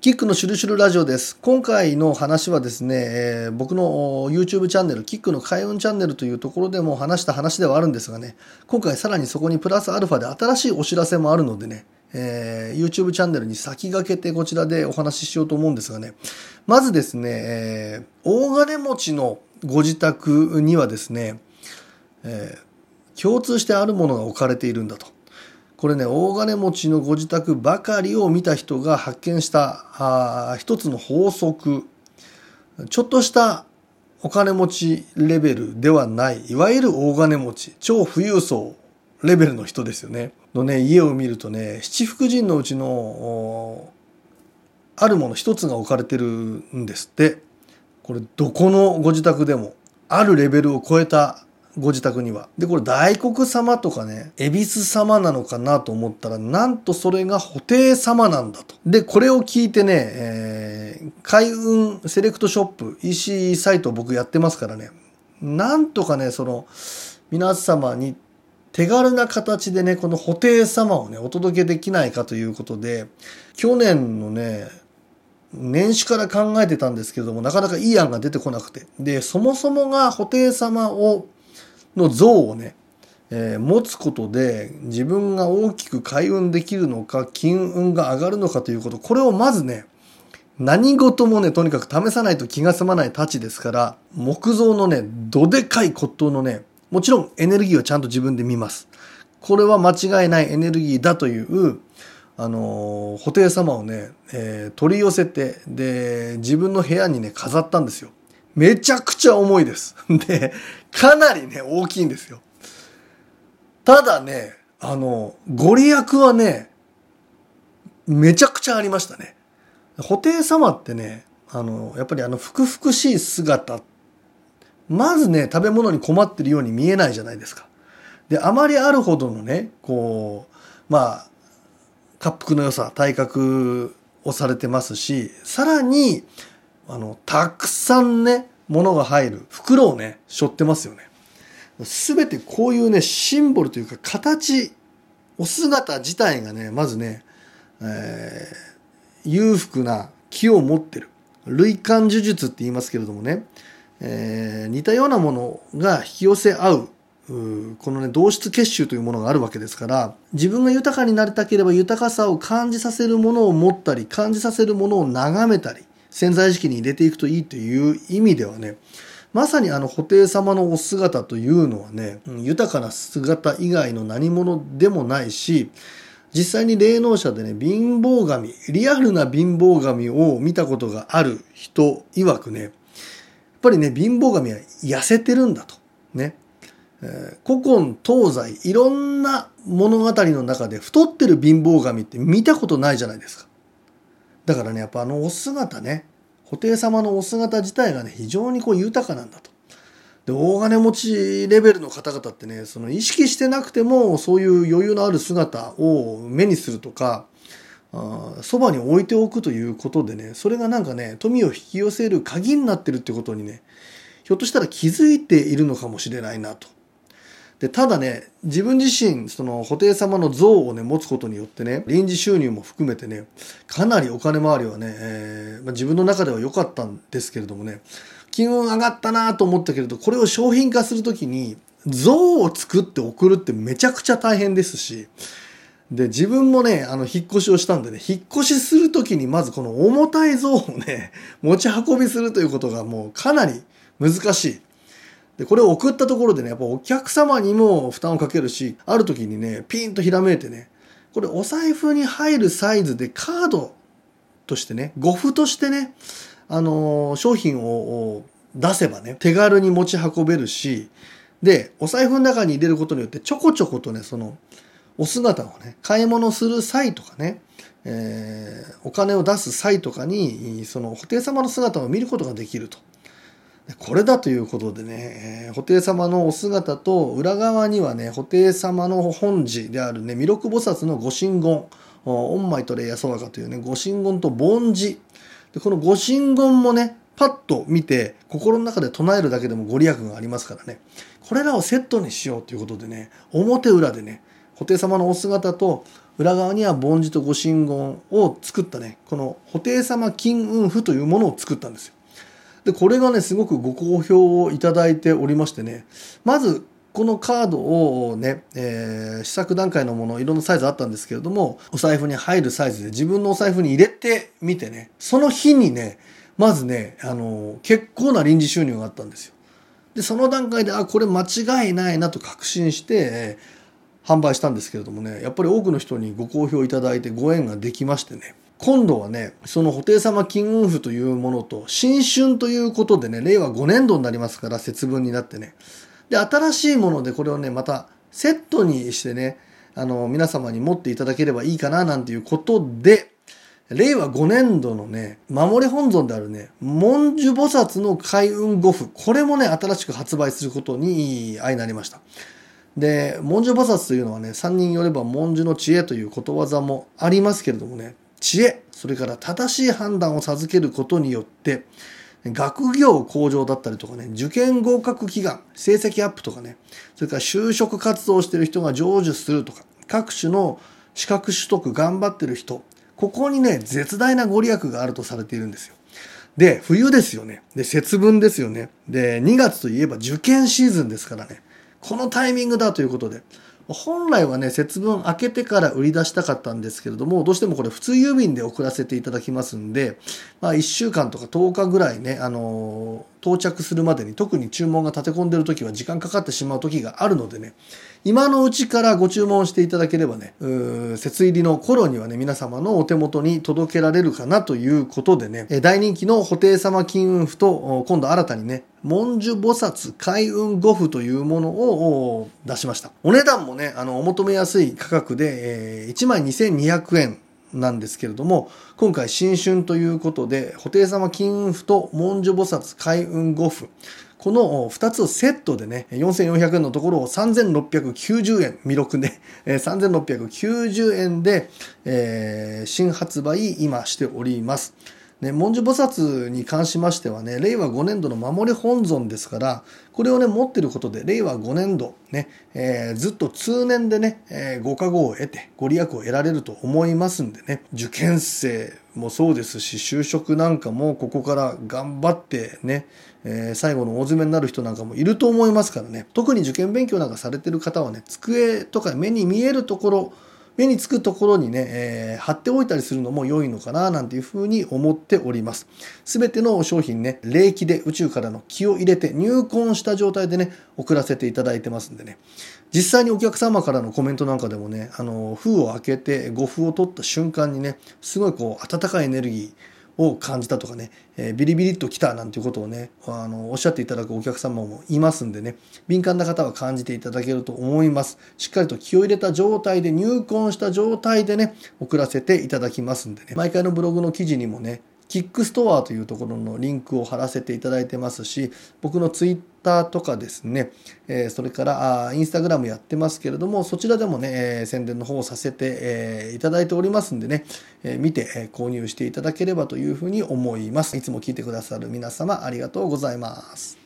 キックのシュルシュルラジオです。今回の話はですね、えー僕の YouTube チャンネル、キックの開運チャンネルというところでも話した話ではあるんですがね、今回さらにそこにプラスアルファで新しいお知らせもあるのでね、えー YouTube チャンネルに先駆けてこちらでお話ししようと思うんですがね、まずですね、えー大金持ちのご自宅にはですね、え共通してあるものが置かれているんだと。これね、大金持ちのご自宅ばかりを見た人が発見したあー一つの法則。ちょっとしたお金持ちレベルではない、いわゆる大金持ち、超富裕層レベルの人ですよね。のね、家を見るとね、七福神のうちのあるもの一つが置かれてるんですって。これどこのご自宅でも、あるレベルを超えたご自宅には。で、これ大黒様とかね、恵比寿様なのかなと思ったら、なんとそれが布袋様なんだと。で、これを聞いてね、えー開運セレクトショップ、EC サイト僕やってますからね、なんとかね、その、皆様に手軽な形でね、この布袋様をね、お届けできないかということで、去年のね、年始から考えてたんですけれども、なかなかいい案が出てこなくて。で、そもそもが布袋様を、の像をね、えー持つことで自分が大きく開運できるのか、金運が上がるのかということ、これをまずね、何事もね、とにかく試さないと気が済まない太刀ですから、木造のね、どでかい骨董のね、もちろんエネルギーはちゃんと自分で見ます。これは間違いないエネルギーだという、あのー布袋様をね、えー取り寄せて、で、自分の部屋にね、飾ったんですよ。めちゃくちゃ重いです。で、かなりね、大きいんですよ。ただね、あの、ご利益はね、めちゃくちゃありましたね。布袋様ってね、あの、やっぱりあの、福々しい姿、まずね、食べ物に困ってるように見えないじゃないですか。で、あまりあるほどのね、こう、まあ、滑腹の良さ、体格をされてますし、さらに、あの、たくさんね、物が入る袋をね、背負ってますよね。すべてこういうね、シンボルというか、形、お姿自体がね、まずね、えー裕福な気を持ってる。類感呪術って言いますけれどもね、えー似たようなものが引き寄せ合う、うこのね、同質結集というものがあるわけですから、自分が豊かになりたければ豊かさを感じさせるものを持ったり、感じさせるものを眺めたり、潜在意識に入れていくといいという意味ではね、まさにあの布袋様のお姿というのはね、うん豊かな姿以外の何者でもないし、実際に霊能者でね、貧乏神、リアルな貧乏神を見たことがある人曰くね、やっぱりね、貧乏神は痩せてるんだと。ね。えー古今東西いろんな物語の中で太ってる貧乏神って見たことないじゃないですか。だからね、やっぱあのお姿ね、布袋様のお姿自体がね、非常にこう豊かなんだと。で、大金持ちレベルの方々ってね、その意識してなくても、そういう余裕のある姿を目にするとか、あそばに置いておくということでね、それがなんかね、富を引き寄せる鍵になってるってことにね、ひょっとしたら気づいているのかもしれないなと。で、ただね、自分自身、その、布袋様の像をね、持つことによってね、臨時収入も含めてね、かなりお金回りはね、えーまあ、自分の中では良かったんですけれどもね、金運上がったなと思ったけれど、これを商品化するときに、像を作って送るってめちゃくちゃ大変ですし、で、自分もね、あの、引っ越しをしたんでね、引っ越しするときにまずこの重たい像をね、持ち運びするということがもうかなり難しい。で、これを送ったところでね、やっぱお客様にも負担をかけるし、ある時にね、ピンとひらめいてね、これお財布に入るサイズでカードとしてね、護符としてね、あのー商品を出せばね、手軽に持ち運べるし、で、お財布の中に入れることによってちょこちょことね、その、お姿をね、買い物する際とかね、えーお金を出す際とかに、その、布袋様の姿を見ることができると。これだということでね、えー布袋様のお姿と裏側にはね、布袋様の本寺であるね、弥勒菩薩の御神言、お御米と霊やそわかというね、御神言と凡字。で、この御神言もね、パッと見て、心の中で唱えるだけでもご利益がありますからね。これらをセットにしようということでね、表裏でね、布袋様のお姿と裏側には梵字と御神言を作ったねこの布袋様金運符というものを作ったんですよでこれがねすごくご好評をいただいておりましてね。まずこのカードをね、えー、試作段階のものいろんなサイズあったんですけれどもお財布に入るサイズで自分のお財布に入れてみてねその日にねまずねあの結構な臨時収入があったんですよ。でその段階であこれ間違いないなと確信して、販売したんですけれどもねやっぱり多くの人にご好評いただいてご縁ができましてね。今度はね、その布袋様金運符というものと、新春ということでね、令和5年度になりますから、節分になってね。で、新しいものでこれをね、またセットにしてね、あの、皆様に持っていただければいいかな、なんていうことで、令和5年度のね、守り本尊であるね、文殊菩薩の開運五符、これもね、新しく発売することに相なりました。で、文殊菩薩というのはね、三人よれば文殊の知恵ということわざもありますけれどもね、知恵、それから正しい判断を授けることによって、学業向上だったりとかね、受験合格祈願、成績アップとかね、それから就職活動してる人が成就するとか、各種の資格取得頑張ってる人、ここにね、絶大なご利益があるとされているんですよ。で、冬ですよね。で、節分ですよね。で、2月といえば受験シーズンですからね。このタイミングだということで、本来はね、節分明けてから売り出したかったんですけれども、どうしてもこれ普通郵便で送らせていただきますんで、まあ1週間とか10日ぐらいね、あのー、到着するまでに特に注文が立て込んでる時は時間かかってしまう時があるのでね、今のうちからご注文していただければね、節入りの頃にはね、皆様のお手元に届けられるかなということでね、大人気の布袋様金運符と、今度新たにね、文殊菩薩開運五符というものを出しました。お値段もね、あの、お求めやすい価格で、え、1枚2200円なんですけれども、今回新春ということで、布袋様金運符と文殊菩薩開運五符、この2つをセットでね、4400円のところを3690円、魅力で、3690円で、えー、新発売今しております。ね、文殊菩薩に関しましてはね、令和5年度の守り本尊ですから、これをね、持ってることで、令和5年度、ね、えー、ずっと通年でね、えー、ご加護を得て、ご利益を得られると思いますんでね、受験生もそうですし、就職なんかもここから頑張ってね、えー、最後の大詰めになる人なんかもいると思いますからね、特に受験勉強なんかされてる方はね、机とか目に見えるところ、目につくところにね、えー、貼っておいたりするのも良いのかななんていうふうに思っております。すべての商品ね、冷気で宇宙からの気を入れて入魂した状態でね、送らせていただいてますんでね。実際にお客様からのコメントなんかでもね、あの、封を開けて誤封を取った瞬間にね、すごいこう、温かいエネルギー、を感じたとかね、えー、ビリビリっと来たなんていうことをね、あの、おっしゃっていただくお客様もいますんでね、敏感な方は感じていただけると思います。しっかりと気を入れた状態で入魂した状態でね、送らせていただきますんでね、毎回のブログの記事にもね、キックストアというところのリンクを貼らせていただいてますし、僕のツイッターとかですね、えそれからあインスタグラムやってますけれども、そちらでもね、え宣伝の方をさせて、えいただいておりますんでね、え見て、え購入していただければというふうに思います。いつも聞いてくださる皆様ありがとうございます。